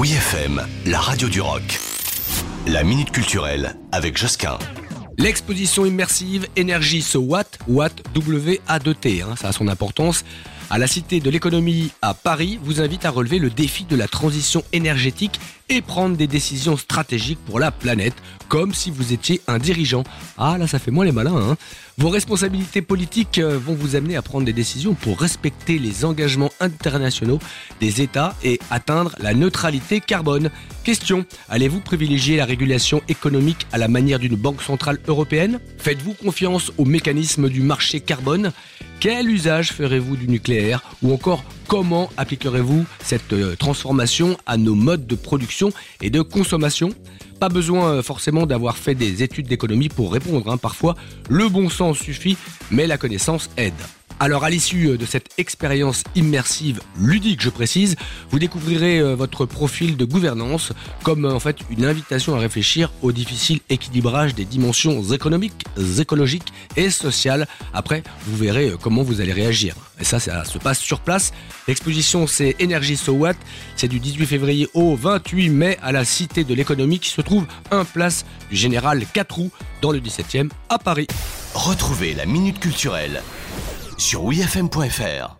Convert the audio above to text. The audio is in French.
Oui FM, la radio du rock. La minute culturelle avec Josquin. L'exposition immersive Énergie So Watt, Watt W-A-D-T, hein, ça a son importance, à la Cité de l'économie à Paris, vous invite à relever le défi de la transition énergétique et prendre des décisions stratégiques pour la planète, comme si vous étiez un dirigeant. Ah là, ça fait moins les malins. Hein Vos responsabilités politiques euh, vont vous amener à prendre des décisions pour respecter les engagements internationaux des États et atteindre la neutralité carbone. Question, allez-vous privilégier la régulation économique à la manière d'une banque centrale européenne? Faites-vous confiance au mécanisme du marché carbone? Quel usage ferez-vous du nucléaire? Ou encore, comment appliquerez-vous cette euh, transformation à nos modes de production et de consommation? Pas besoin euh, forcément d'avoir fait des études d'économie pour répondre. Hein. Parfois, le bon sens suffit, mais la connaissance aide. Alors à l'issue euh, de cette expérience immersive ludique, je précise, vous découvrirez euh, votre profil de gouvernance comme euh, en fait une invitation à réfléchir au difficile équilibrage des dimensions économiques, écologiques et sociales. Après, vous verrez comment vous allez réagir. Et ça, ça se passe sur place. L'exposition, c'est Énergie So What. C'est du 18 février au 28 mai à la Cité de l'économie qui se trouve un place du Général 4 roues dans le 17e à Paris. Retrouvez la Minute Culturelle sur wfm.fr.